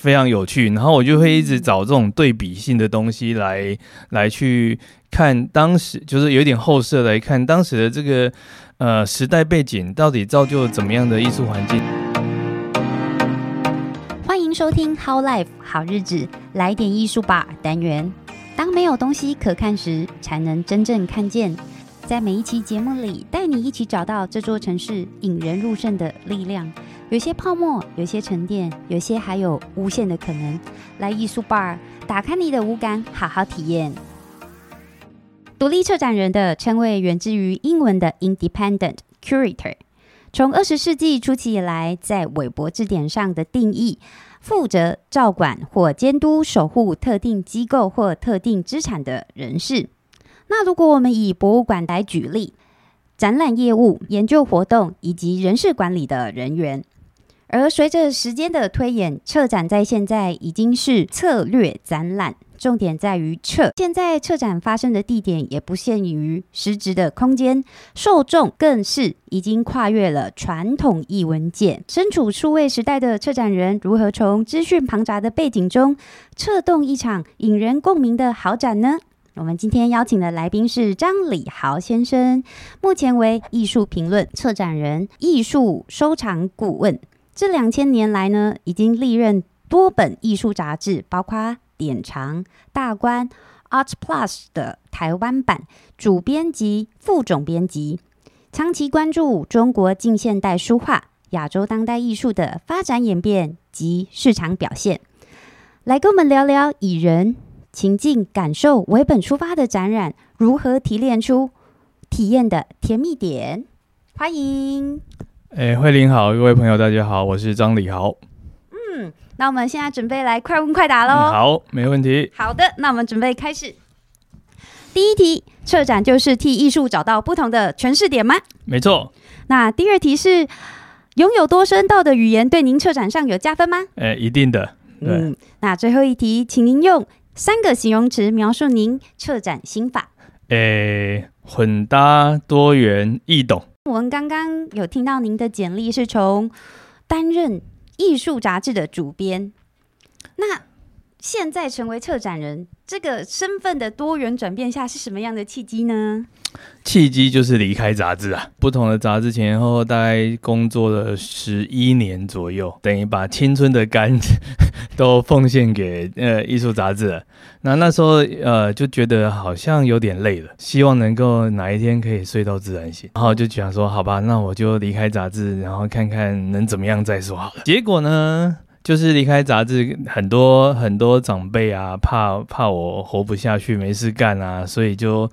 非常有趣。然后我就会一直找这种对比性的东西来来去看当时，就是有点后设来看当时的这个呃时代背景到底造就了怎么样的艺术环境。欢迎收听《How Life 好日子》，来点艺术吧单元。当没有东西可看时，才能真正看见。在每一期节目里，带你一起找到这座城市引人入胜的力量。有些泡沫，有些沉淀，有些还有无限的可能。来艺术 bar，打开你的五感，好好体验。独立策展人的称谓源自于英文的 independent curator。从二十世纪初期以来，在韦伯字典上的定义，负责照管或监督守护特定机构或特定资产的人士。那如果我们以博物馆来举例，展览业务、研究活动以及人事管理的人员。而随着时间的推演，策展在现在已经是策略展览，重点在于策。现在策展发生的地点也不限于实质的空间，受众更是已经跨越了传统艺文界。身处数位时代的策展人，如何从资讯庞杂的背景中，策动一场引人共鸣的好展呢？我们今天邀请的来宾是张礼豪先生，目前为艺术评论策展人、艺术收藏顾问。这两千年来呢，已经历任多本艺术杂志，包括《典藏》《大观》《Art Plus》的台湾版主编辑、副总编辑，长期关注中国近现代书画、亚洲当代艺术的发展演变及市场表现。来跟我们聊聊以人情境感受为本出发的展览，如何提炼出体验的甜蜜点？欢迎。哎，慧玲好，各位朋友大家好，我是张礼豪。嗯，那我们现在准备来快问快答喽。好，没问题。好的，那我们准备开始。第一题，策展就是替艺术找到不同的诠释点吗？没错。那第二题是，拥有多声道的语言对您策展上有加分吗？哎，一定的。嗯。那最后一题，请您用三个形容词描述您策展心法。哎，混搭、多元、易懂。我们刚刚有听到您的简历是从担任艺术杂志的主编，那现在成为策展人，这个身份的多元转变下是什么样的契机呢？契机就是离开杂志啊，不同的杂志前后大概工作了十一年左右，等于把青春的肝 都奉献给呃艺术杂志了。那那时候呃就觉得好像有点累了，希望能够哪一天可以睡到自然醒，然后就想说好吧，那我就离开杂志，然后看看能怎么样再说好了。结果呢，就是离开杂志，很多很多长辈啊，怕怕我活不下去，没事干啊，所以就。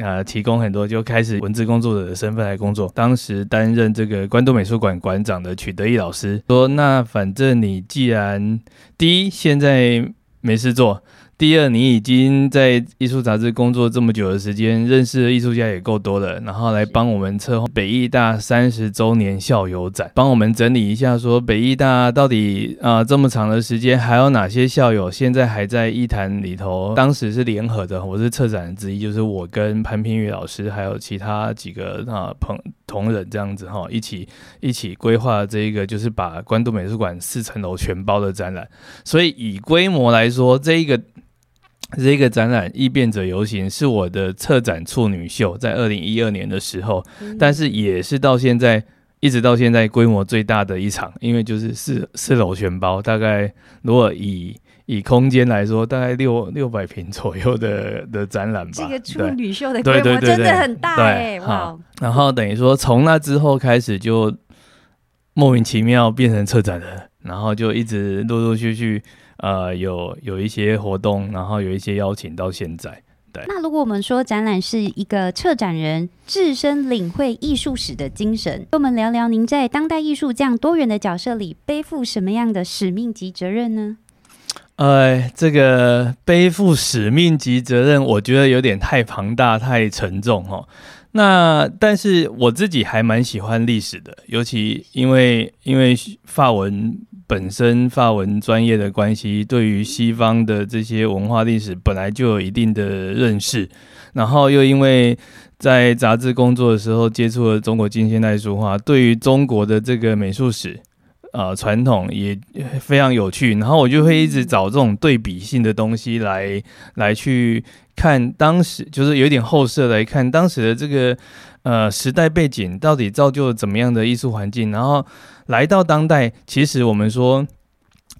呃，提供很多就开始文字工作者的身份来工作。当时担任这个关东美术馆馆长的曲德义老师说：“那反正你既然第一现在没事做。”第二，你已经在艺术杂志工作这么久的时间，认识的艺术家也够多了，然后来帮我们策划北艺大三十周年校友展，帮我们整理一下，说北艺大到底啊这么长的时间，还有哪些校友现在还在艺坛里头？当时是联合的，我是策展人之一，就是我跟潘平宇老师，还有其他几个啊朋同仁这样子哈，一起一起规划这一个，就是把关渡美术馆四层楼全包的展览。所以以规模来说，这一个。这个展览《异变者游行》是我的策展处女秀，在二零一二年的时候，但是也是到现在一直到现在规模最大的一场，因为就是四四楼全包，大概如果以以空间来说，大概六六百平左右的的展览吧。这个处女秀的规模真的很大哎，哇！然后等于说从那之后开始就莫名其妙变成策展人，然后就一直陆陆续续。呃，有有一些活动，然后有一些邀请到现在。对，那如果我们说展览是一个策展人自身领会艺术史的精神，跟我们聊聊您在当代艺术这样多元的角色里背负什么样的使命及责任呢？呃，这个背负使命及责任，我觉得有点太庞大、太沉重哦。那但是我自己还蛮喜欢历史的，尤其因为因为法文。本身发文专业的关系，对于西方的这些文化历史本来就有一定的认识，然后又因为在杂志工作的时候接触了中国近现代书画，对于中国的这个美术史，呃传统也非常有趣，然后我就会一直找这种对比性的东西来来去看当时，就是有点后设来看当时的这个呃时代背景到底造就了怎么样的艺术环境，然后来到当代，其实我们说。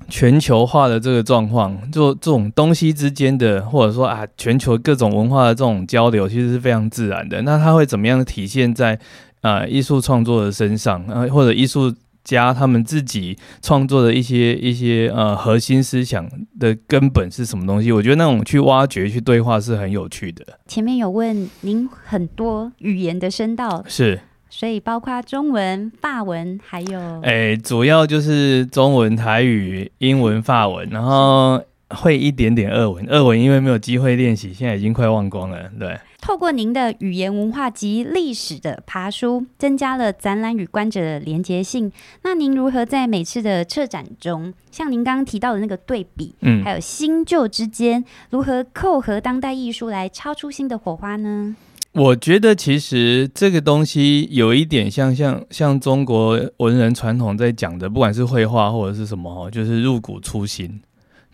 全球化的这个状况，就这种东西之间的，或者说啊，全球各种文化的这种交流，其实是非常自然的。那它会怎么样体现在啊艺术创作的身上？呃，或者艺术家他们自己创作的一些一些呃核心思想的根本是什么东西？我觉得那种去挖掘、去对话是很有趣的。前面有问您很多语言的声道是。所以包括中文、法文，还有诶，主要就是中文、台语、英文、法文，然后会一点点俄文。俄文因为没有机会练习，现在已经快忘光了。对，透过您的语言文化及历史的爬书，增加了展览与观者的连结性。那您如何在每次的策展中，像您刚刚提到的那个对比，嗯，还有新旧之间，如何扣合当代艺术来超出新的火花呢？我觉得其实这个东西有一点像像像中国文人传统在讲的，不管是绘画或者是什么哈，就是入骨初新，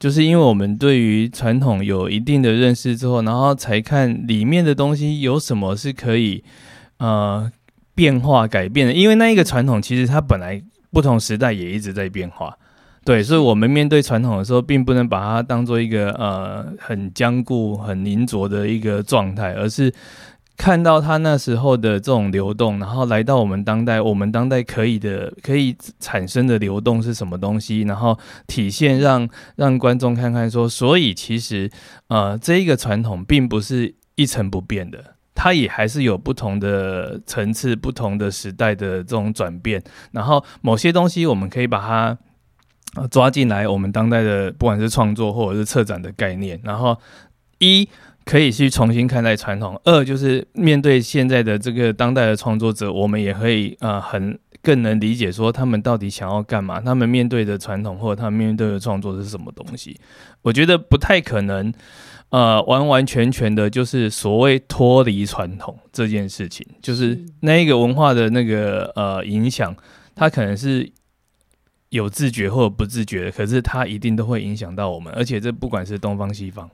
就是因为我们对于传统有一定的认识之后，然后才看里面的东西有什么是可以呃变化改变的。因为那一个传统其实它本来不同时代也一直在变化，对，所以我们面对传统的时候，并不能把它当做一个呃很坚固、很凝着的一个状态，而是。看到他那时候的这种流动，然后来到我们当代，我们当代可以的、可以产生的流动是什么东西？然后体现让让观众看看说，所以其实呃，这一个传统并不是一成不变的，它也还是有不同的层次、不同的时代的这种转变。然后某些东西我们可以把它抓进来，我们当代的不管是创作或者是策展的概念。然后一。可以去重新看待传统。二就是面对现在的这个当代的创作者，我们也可以呃很更能理解说他们到底想要干嘛，他们面对的传统或者他们面对的创作是什么东西。我觉得不太可能呃完完全全的就是所谓脱离传统这件事情，就是那一个文化的那个呃影响，它可能是有自觉或者不自觉的，可是它一定都会影响到我们，而且这不管是东方西方，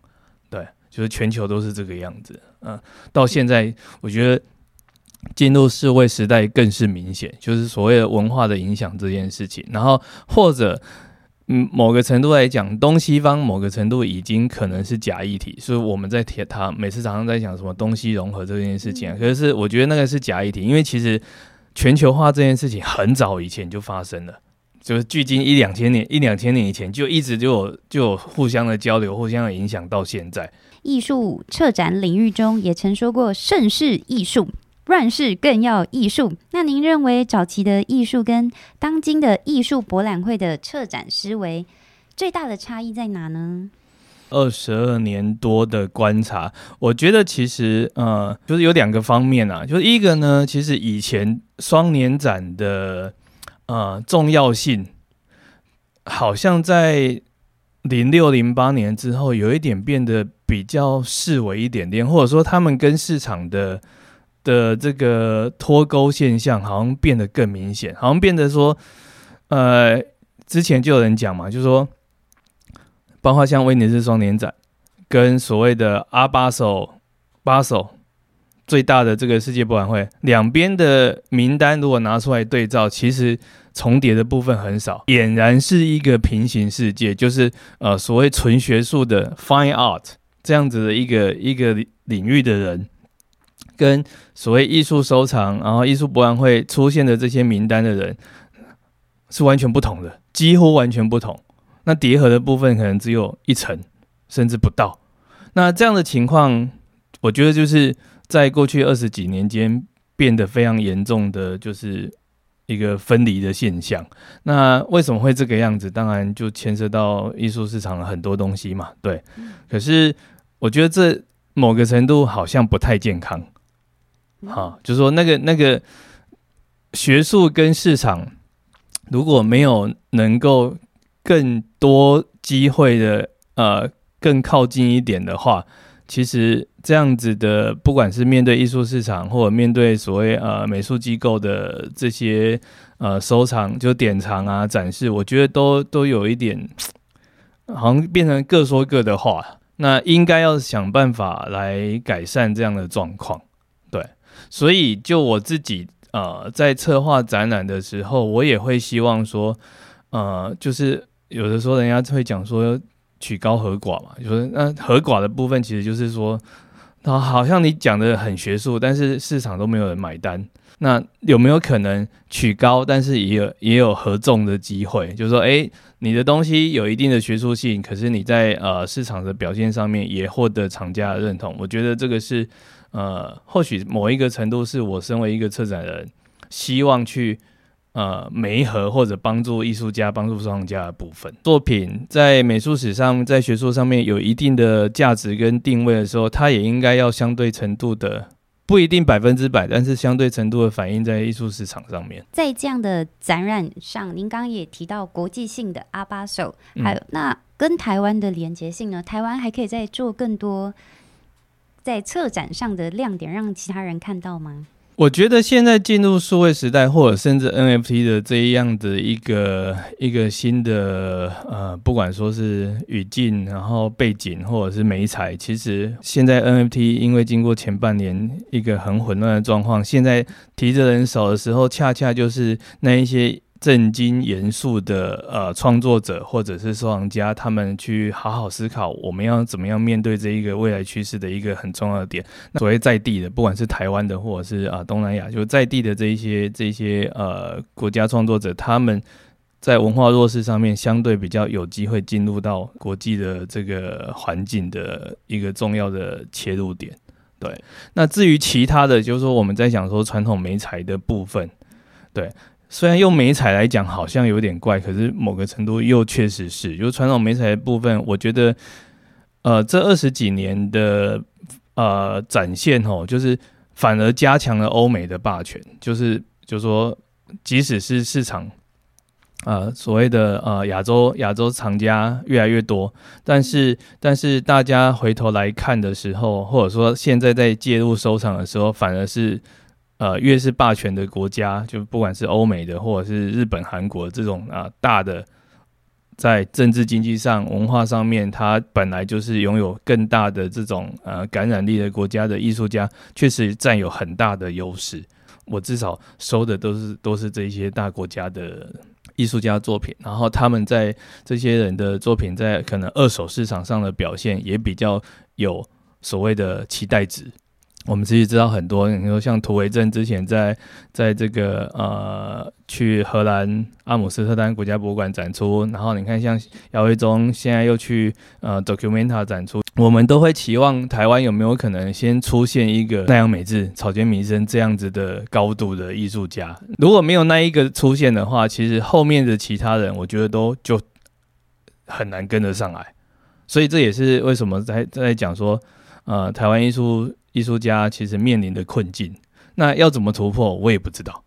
对。就是全球都是这个样子，嗯，到现在我觉得进入世会时代更是明显，就是所谓的文化的影响这件事情。然后或者嗯某个程度来讲，东西方某个程度已经可能是假议题，所以我们在铁塔每次常常在讲什么东西融合这件事情，可是我觉得那个是假议题，因为其实全球化这件事情很早以前就发生了。就是距今一两千年，一两千年以前就一直就有就有互相的交流，互相的影响到现在。艺术策展领域中也曾说过“盛世艺术，乱世更要艺术”。那您认为早期的艺术跟当今的艺术博览会的策展思维最大的差异在哪呢？二十二年多的观察，我觉得其实呃，就是有两个方面啊，就是一个呢，其实以前双年展的。呃，重要性好像在零六零八年之后，有一点变得比较视为一点点，或者说他们跟市场的的这个脱钩现象，好像变得更明显，好像变得说，呃，之前就有人讲嘛，就是说，包括像威尼斯双年展跟所谓的阿巴首巴首。最大的这个世界博览会，两边的名单如果拿出来对照，其实重叠的部分很少，俨然是一个平行世界，就是呃所谓纯学术的 fine art 这样子的一个一个领域的人，跟所谓艺术收藏，然后艺术博览会出现的这些名单的人是完全不同的，几乎完全不同。那叠合的部分可能只有一层，甚至不到。那这样的情况，我觉得就是。在过去二十几年间，变得非常严重的就是一个分离的现象。那为什么会这个样子？当然就牵涉到艺术市场很多东西嘛。对，可是我觉得这某个程度好像不太健康。好，就是说那个那个学术跟市场如果没有能够更多机会的呃更靠近一点的话。其实这样子的，不管是面对艺术市场，或者面对所谓呃美术机构的这些呃收藏就典藏啊展示，我觉得都都有一点，好像变成各说各的话。那应该要想办法来改善这样的状况，对。所以就我自己呃在策划展览的时候，我也会希望说，呃，就是有的时候人家会讲说取高和寡嘛，就是那和寡的部分其实就是说。啊，好像你讲的很学术，但是市场都没有人买单。那有没有可能取高，但是也有也有合众的机会？就是说，诶，你的东西有一定的学术性，可是你在呃市场的表现上面也获得厂家的认同。我觉得这个是呃，或许某一个程度是我身为一个策展人，希望去。呃，媒合或者帮助艺术家、帮助收藏家的部分作品，在美术史上、在学术上面有一定的价值跟定位的时候，它也应该要相对程度的，不一定百分之百，但是相对程度的反映在艺术市场上面。在这样的展览上，您刚刚也提到国际性的阿巴手，还有那跟台湾的连接性呢？台湾还可以再做更多在策展上的亮点，让其他人看到吗？我觉得现在进入数位时代，或者甚至 NFT 的这样的一个一个新的呃，不管说是语境，然后背景，或者是美彩，其实现在 NFT 因为经过前半年一个很混乱的状况，现在提着人手的时候，恰恰就是那一些。正经严肃的呃创作者或者是收藏家，他们去好好思考，我们要怎么样面对这一个未来趋势的一个很重要的点。所谓在地的，不管是台湾的或者是啊东南亚，就在地的这一些这些呃国家创作者，他们在文化弱势上面相对比较有机会进入到国际的这个环境的一个重要的切入点。对，那至于其他的，就是说我们在讲说传统媒材的部分，对。虽然用美彩来讲好像有点怪，可是某个程度又确实是，就传统美彩的部分，我觉得，呃，这二十几年的呃展现哦，就是反而加强了欧美的霸权，就是就说，即使是市场，呃，所谓的呃亚洲亚洲厂家越来越多，但是但是大家回头来看的时候，或者说现在在介入收藏的时候，反而是。呃，越是霸权的国家，就不管是欧美的，或者是日本、韩国这种啊大的，在政治、经济上、文化上面，它本来就是拥有更大的这种呃感染力的国家的艺术家，确实占有很大的优势。我至少收的都是都是这些大国家的艺术家作品，然后他们在这些人的作品在可能二手市场上的表现，也比较有所谓的期待值。我们其实知道很多，你说像图维正之前在在这个呃去荷兰阿姆斯特丹国家博物馆展出，然后你看像姚维忠现在又去呃 Documenta 展出，我们都会期望台湾有没有可能先出现一个奈良美智、草间弥生这样子的高度的艺术家。如果没有那一个出现的话，其实后面的其他人我觉得都就很难跟得上来。所以这也是为什么在在讲说呃台湾艺术。艺术家其实面临的困境，那要怎么突破，我也不知道。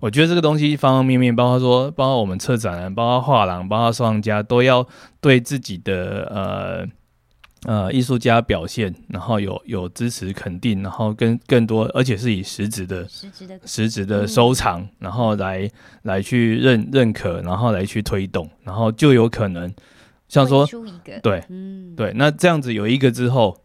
我觉得这个东西方方面面，包括说，包括我们策展人，包括画廊，包括收藏家，都要对自己的呃呃艺术家表现，然后有有支持肯定，然后跟更多，而且是以实质的实质的实质的收藏，然后来来去认认可，然后来去推动，然后就有可能像说对，嗯，对，那这样子有一个之后。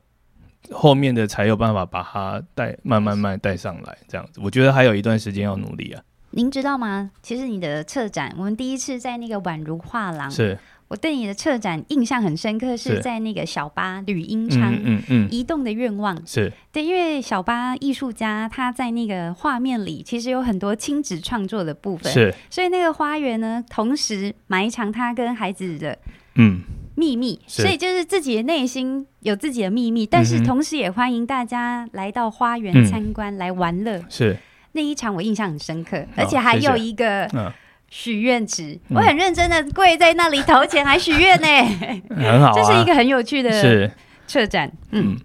后面的才有办法把它带慢慢慢带上来，这样子，我觉得还有一段时间要努力啊。您知道吗？其实你的策展，我们第一次在那个宛如画廊，是。我对你的策展印象很深刻，是在那个小巴吕英昌，嗯嗯，移动的愿望，是。对，因为小巴艺术家他在那个画面里其实有很多亲子创作的部分，是，所以那个花园呢，同时埋藏他跟孩子的，嗯。秘密，所以就是自己的内心有自己的秘密，但是同时也欢迎大家来到花园参观来玩乐。是。那一场我印象很深刻，而且还有一个许愿池，我很认真的跪在那里投钱还许愿呢，很好，这是一个很有趣的策展。嗯，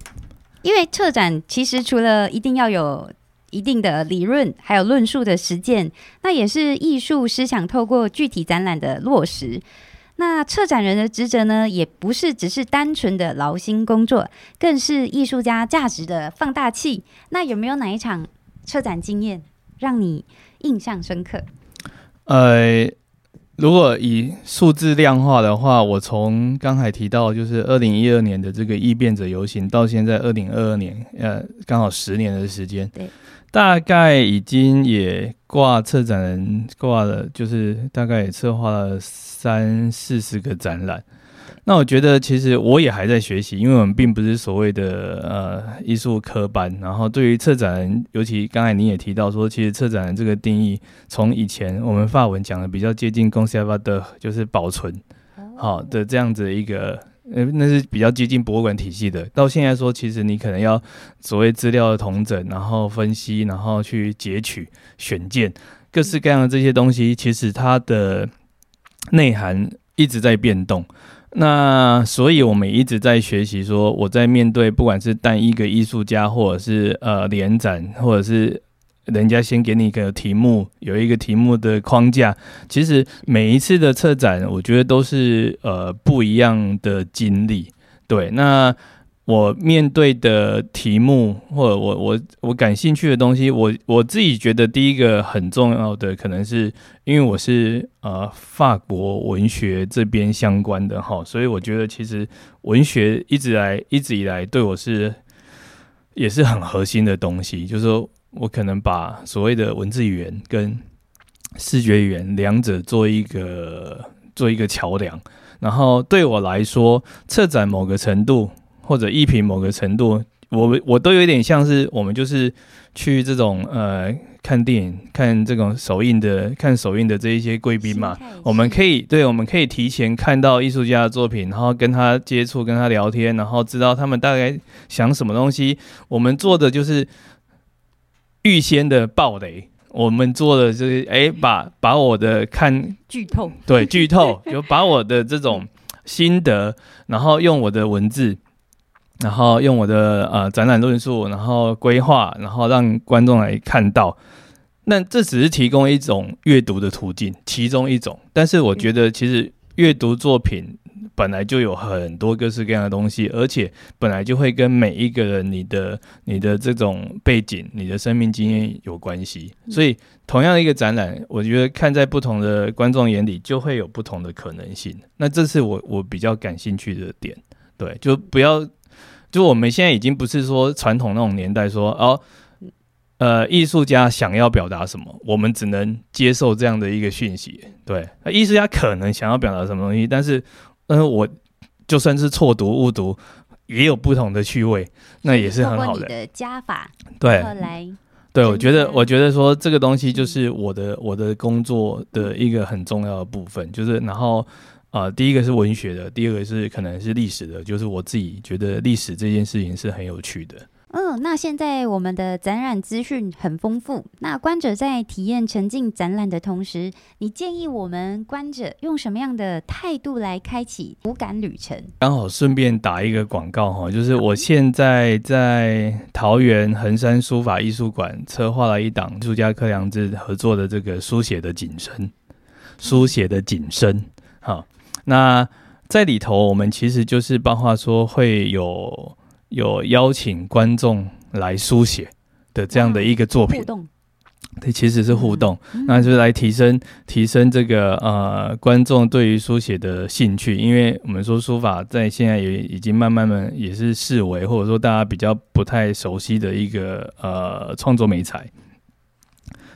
因为策展其实除了一定要有一定的理论，还有论述的实践，那也是艺术思想透过具体展览的落实。那策展人的职责呢，也不是只是单纯的劳心工作，更是艺术家价值的放大器。那有没有哪一场策展经验让你印象深刻？呃，如果以数字量化的话，我从刚才提到就是二零一二年的这个异变者游行，到现在二零二二年，呃，刚好十年的时间，对，大概已经也挂策展人挂了，就是大概也策划了三四十个展览。那我觉得其实我也还在学习，因为我们并不是所谓的呃艺术科班。然后对于策展人，尤其刚才你也提到说，其实策展人这个定义，从以前我们法文讲的比较接近 conserve 的，就是保存好的这样子一个，呃，那是比较接近博物馆体系的。到现在说，其实你可能要所谓资料的同整，然后分析，然后去截取、选件，各式各样的这些东西，其实它的内涵一直在变动。那所以，我们一直在学习。说我在面对不管是单一个艺术家，或者是呃连展，或者是人家先给你一个题目，有一个题目的框架。其实每一次的策展，我觉得都是呃不一样的经历。对，那。我面对的题目，或者我我我感兴趣的东西，我我自己觉得第一个很重要的，可能是因为我是呃法国文学这边相关的哈，所以我觉得其实文学一直来一直以来对我是也是很核心的东西，就是说我可能把所谓的文字语言跟视觉语言两者做一个做一个桥梁，然后对我来说，策展某个程度。或者一品某个程度，我我都有点像是我们就是去这种呃看电影看这种首映的看首映的这一些贵宾嘛，我们可以对，我们可以提前看到艺术家的作品，然后跟他接触，跟他聊天，然后知道他们大概想什么东西。我们做的就是预先的暴雷，我们做的就是哎把把我的看剧透，对剧透，就把我的这种心得，然后用我的文字。然后用我的呃展览论述，然后规划，然后让观众来看到。那这只是提供一种阅读的途径，其中一种。但是我觉得，其实阅读作品本来就有很多各式各样的东西，而且本来就会跟每一个人你的你的这种背景、你的生命经验有关系。所以，同样的一个展览，我觉得看在不同的观众眼里，就会有不同的可能性。那这是我我比较感兴趣的点。对，就不要。就我们现在已经不是说传统那种年代，说哦，呃，艺术家想要表达什么，我们只能接受这样的一个讯息。对，那艺术家可能想要表达什么东西，但是，嗯，我就算是错读误读，也有不同的趣味，那也是很好的加法。对，来，对我觉得，我觉得说这个东西就是我的我的工作的一个很重要的部分，就是然后。啊，第一个是文学的，第二个是可能是历史的，就是我自己觉得历史这件事情是很有趣的。嗯，那现在我们的展览资讯很丰富，那观者在体验沉浸展览的同时，你建议我们观者用什么样的态度来开启无感旅程？刚好顺便打一个广告哈，就是我现在在桃园衡山书法艺术馆策划了一档朱家克良志合作的这个书写的景深，书写的景深，好。那在里头，我们其实就是包括说会有有邀请观众来书写的这样的一个作品，对，其实是互动，那就是来提升提升这个呃观众对于书写的兴趣，因为我们说书法在现在也已经慢慢慢也是视为或者说大家比较不太熟悉的一个呃创作美材，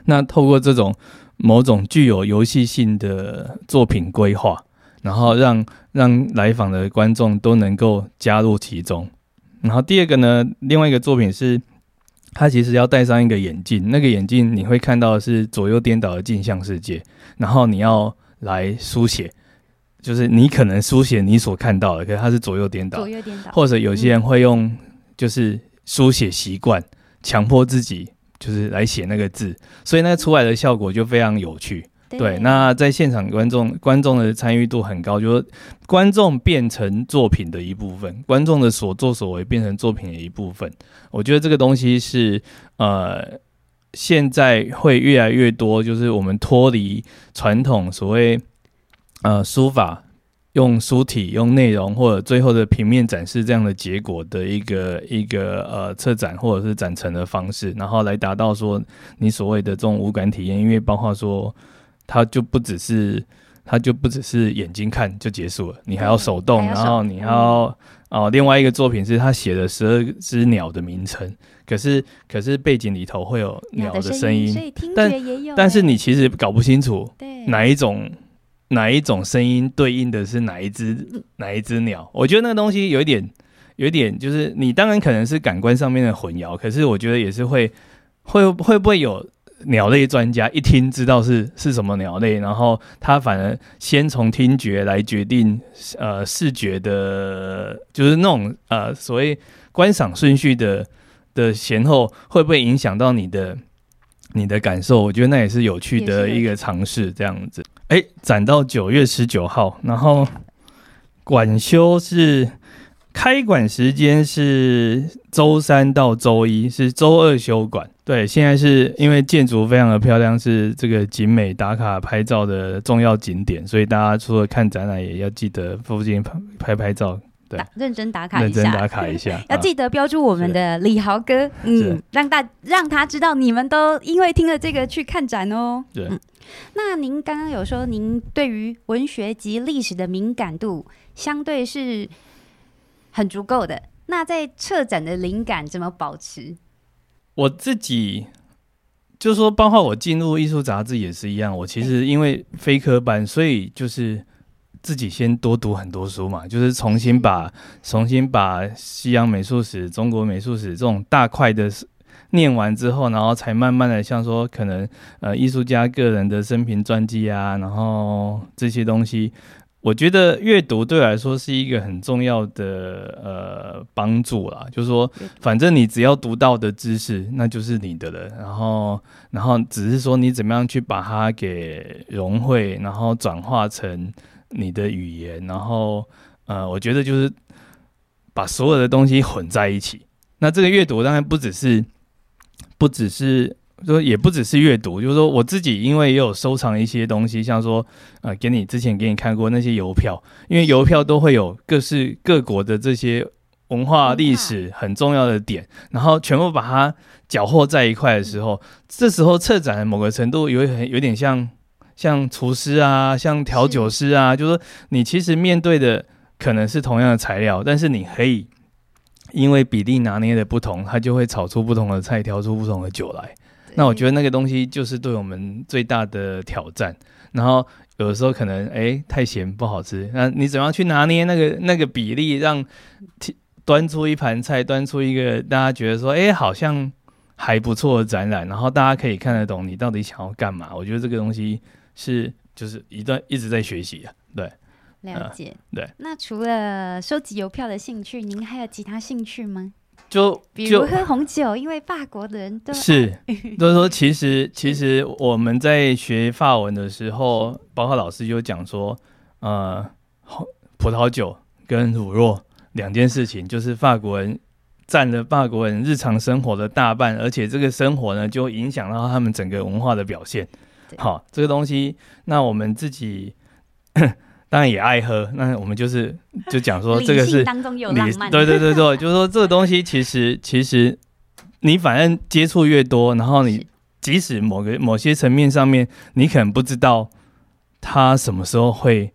那透过这种某种具有游戏性的作品规划。然后让让来访的观众都能够加入其中。然后第二个呢，另外一个作品是，他其实要戴上一个眼镜，那个眼镜你会看到是左右颠倒的镜像世界。然后你要来书写，就是你可能书写你所看到的，可是它是左右颠倒。左右颠倒。或者有些人会用就是书写习惯，强迫自己就是来写那个字，所以那出来的效果就非常有趣。对，那在现场观众观众的参与度很高，就说观众变成作品的一部分，观众的所作所为变成作品的一部分。我觉得这个东西是呃，现在会越来越多，就是我们脱离传统所谓呃书法用书体用内容或者最后的平面展示这样的结果的一个一个呃策展或者是展陈的方式，然后来达到说你所谓的这种无感体验，因为包括说。它就不只是它就不只是眼睛看就结束了，你还要手动，然后你还要哦，另外一个作品是他写的十二只鸟的名称，可是可是背景里头会有鸟的声音，但。但是你其实搞不清楚哪一种哪一种声音对应的是哪一只哪一只鸟。我觉得那个东西有一点有一点，就是你当然可能是感官上面的混淆，可是我觉得也是会会会不会有。鸟类专家一听知道是是什么鸟类，然后他反而先从听觉来决定，呃，视觉的，就是那种呃所谓观赏顺序的的前后，会不会影响到你的你的感受？我觉得那也是有趣的一个尝试，这样子。哎，展到九月十九号，然后馆休是开馆时间是周三到周一，是周二休馆。对，现在是因为建筑非常的漂亮，是这个景美打卡拍照的重要景点，所以大家除了看展览，也要记得附近拍拍拍照，对打认真打卡认真一下，打卡一下。要啊记得标注我们的李豪哥，嗯，让大让他知道你们都因为听了这个去看展哦。对嗯那您刚刚有说，您对于文学及历史的敏感度相对是很足够的。那在策展的灵感怎么保持？我自己就说，包括我进入艺术杂志也是一样。我其实因为非科班，所以就是自己先多读很多书嘛，就是重新把重新把西洋美术史、中国美术史这种大块的念完之后，然后才慢慢的像说可能呃艺术家个人的生平传记啊，然后这些东西。我觉得阅读对我来说是一个很重要的呃帮助啦，就是说，反正你只要读到的知识，那就是你的了。然后，然后只是说你怎么样去把它给融汇，然后转化成你的语言，然后呃，我觉得就是把所有的东西混在一起。那这个阅读当然不只是，不只是。说也不只是阅读，就是说我自己因为也有收藏一些东西，像说呃，给你之前给你看过那些邮票，因为邮票都会有各式各国的这些文化历史很重要的点，然后全部把它搅和在一块的时候，这时候策展的某个程度有很有点像像厨师啊，像调酒师啊，就是说你其实面对的可能是同样的材料，但是你可以因为比例拿捏的不同，它就会炒出不同的菜，调出不同的酒来。那我觉得那个东西就是对我们最大的挑战。然后有的时候可能哎太咸不好吃，那你怎么样去拿捏那个那个比例，让端出一盘菜，端出一个大家觉得说哎好像还不错的展览，然后大家可以看得懂你到底想要干嘛。我觉得这个东西是就是一段一直在学习啊，对。了解、对。那除了收集邮票的兴趣，您还有其他兴趣吗？就就比如喝红酒，因为法国的人都是，就是说，其实其实我们在学法文的时候，包括老师就讲说，呃，红葡萄酒跟乳酪两件事情，就是法国人占了法国人日常生活的大半，而且这个生活呢，就影响到他们整个文化的表现。好，这个东西，那我们自己当然也爱喝，那我们就是就讲说，这个是理性当中有浪漫，对对对对，就是说这个东西其实其实你反正接触越多，然后你即使某个某些层面上面，你可能不知道它什么时候会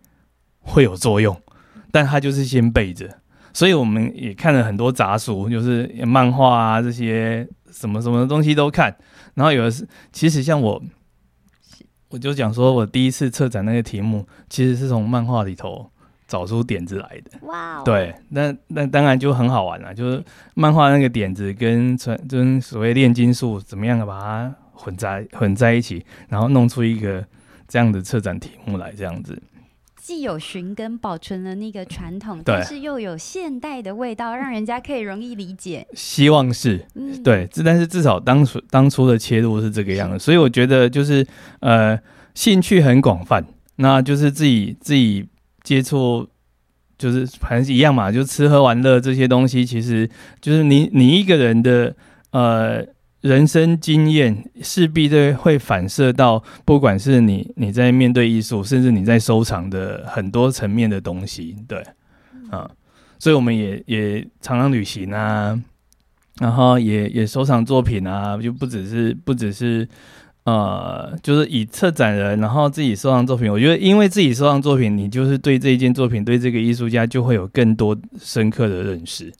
会有作用，但它就是先备着。所以我们也看了很多杂书，就是漫画啊这些什么什么东西都看。然后有的是，其实像我，我就讲说我第一次策展那个题目，其实是从漫画里头找出点子来的。哇、哦，对，那那当然就很好玩了，就是漫画那个点子跟传跟所谓炼金术怎么样的把它混在混在一起，然后弄出一个这样的策展题目来，这样子。既有寻根保存了那个传统，但是又有现代的味道，让人家可以容易理解。希望是嗯，对，这但是至少当初当初的切入是这个样子，所以我觉得就是呃兴趣很广泛，那就是自己自己接触。就是反正一样嘛，就吃喝玩乐这些东西，其实就是你你一个人的呃人生经验，势必都会反射到，不管是你你在面对艺术，甚至你在收藏的很多层面的东西，对，啊，所以我们也也常常旅行啊，然后也也收藏作品啊，就不只是不只是呃，就是以策展人，然后自己收藏作品，我觉得因为自己收藏作品，你就是对这一件作品，对这个艺术家就会有更多深刻的认识。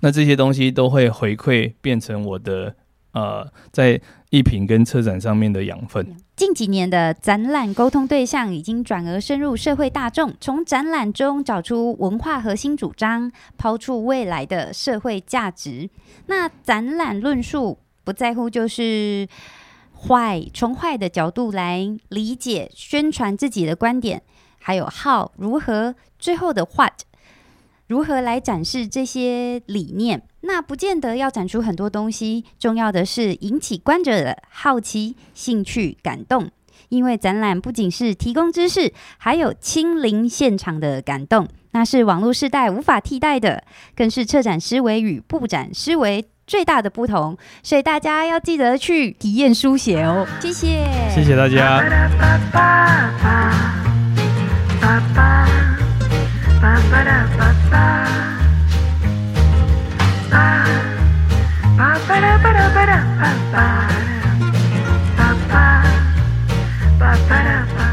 那这些东西都会回馈变成我的呃，在艺品跟车展上面的养分。近几年的展览沟通对象已经转而深入社会大众，从展览中找出文化核心主张，抛出未来的社会价值。那展览论述不在乎就是坏，从坏的角度来理解、宣传自己的观点，还有 how 如何，最后的 what。如何来展示这些理念？那不见得要展出很多东西，重要的是引起观者的好奇、兴趣、感动。因为展览不仅是提供知识，还有亲临现场的感动，那是网络时代无法替代的，更是策展思维与布展思维最大的不同。所以大家要记得去体验书写哦。谢谢，谢谢大家。Ba-ba-da-ba-da-ba-da-ba-ba-da. Ba-ba. Ba-ba-da-ba.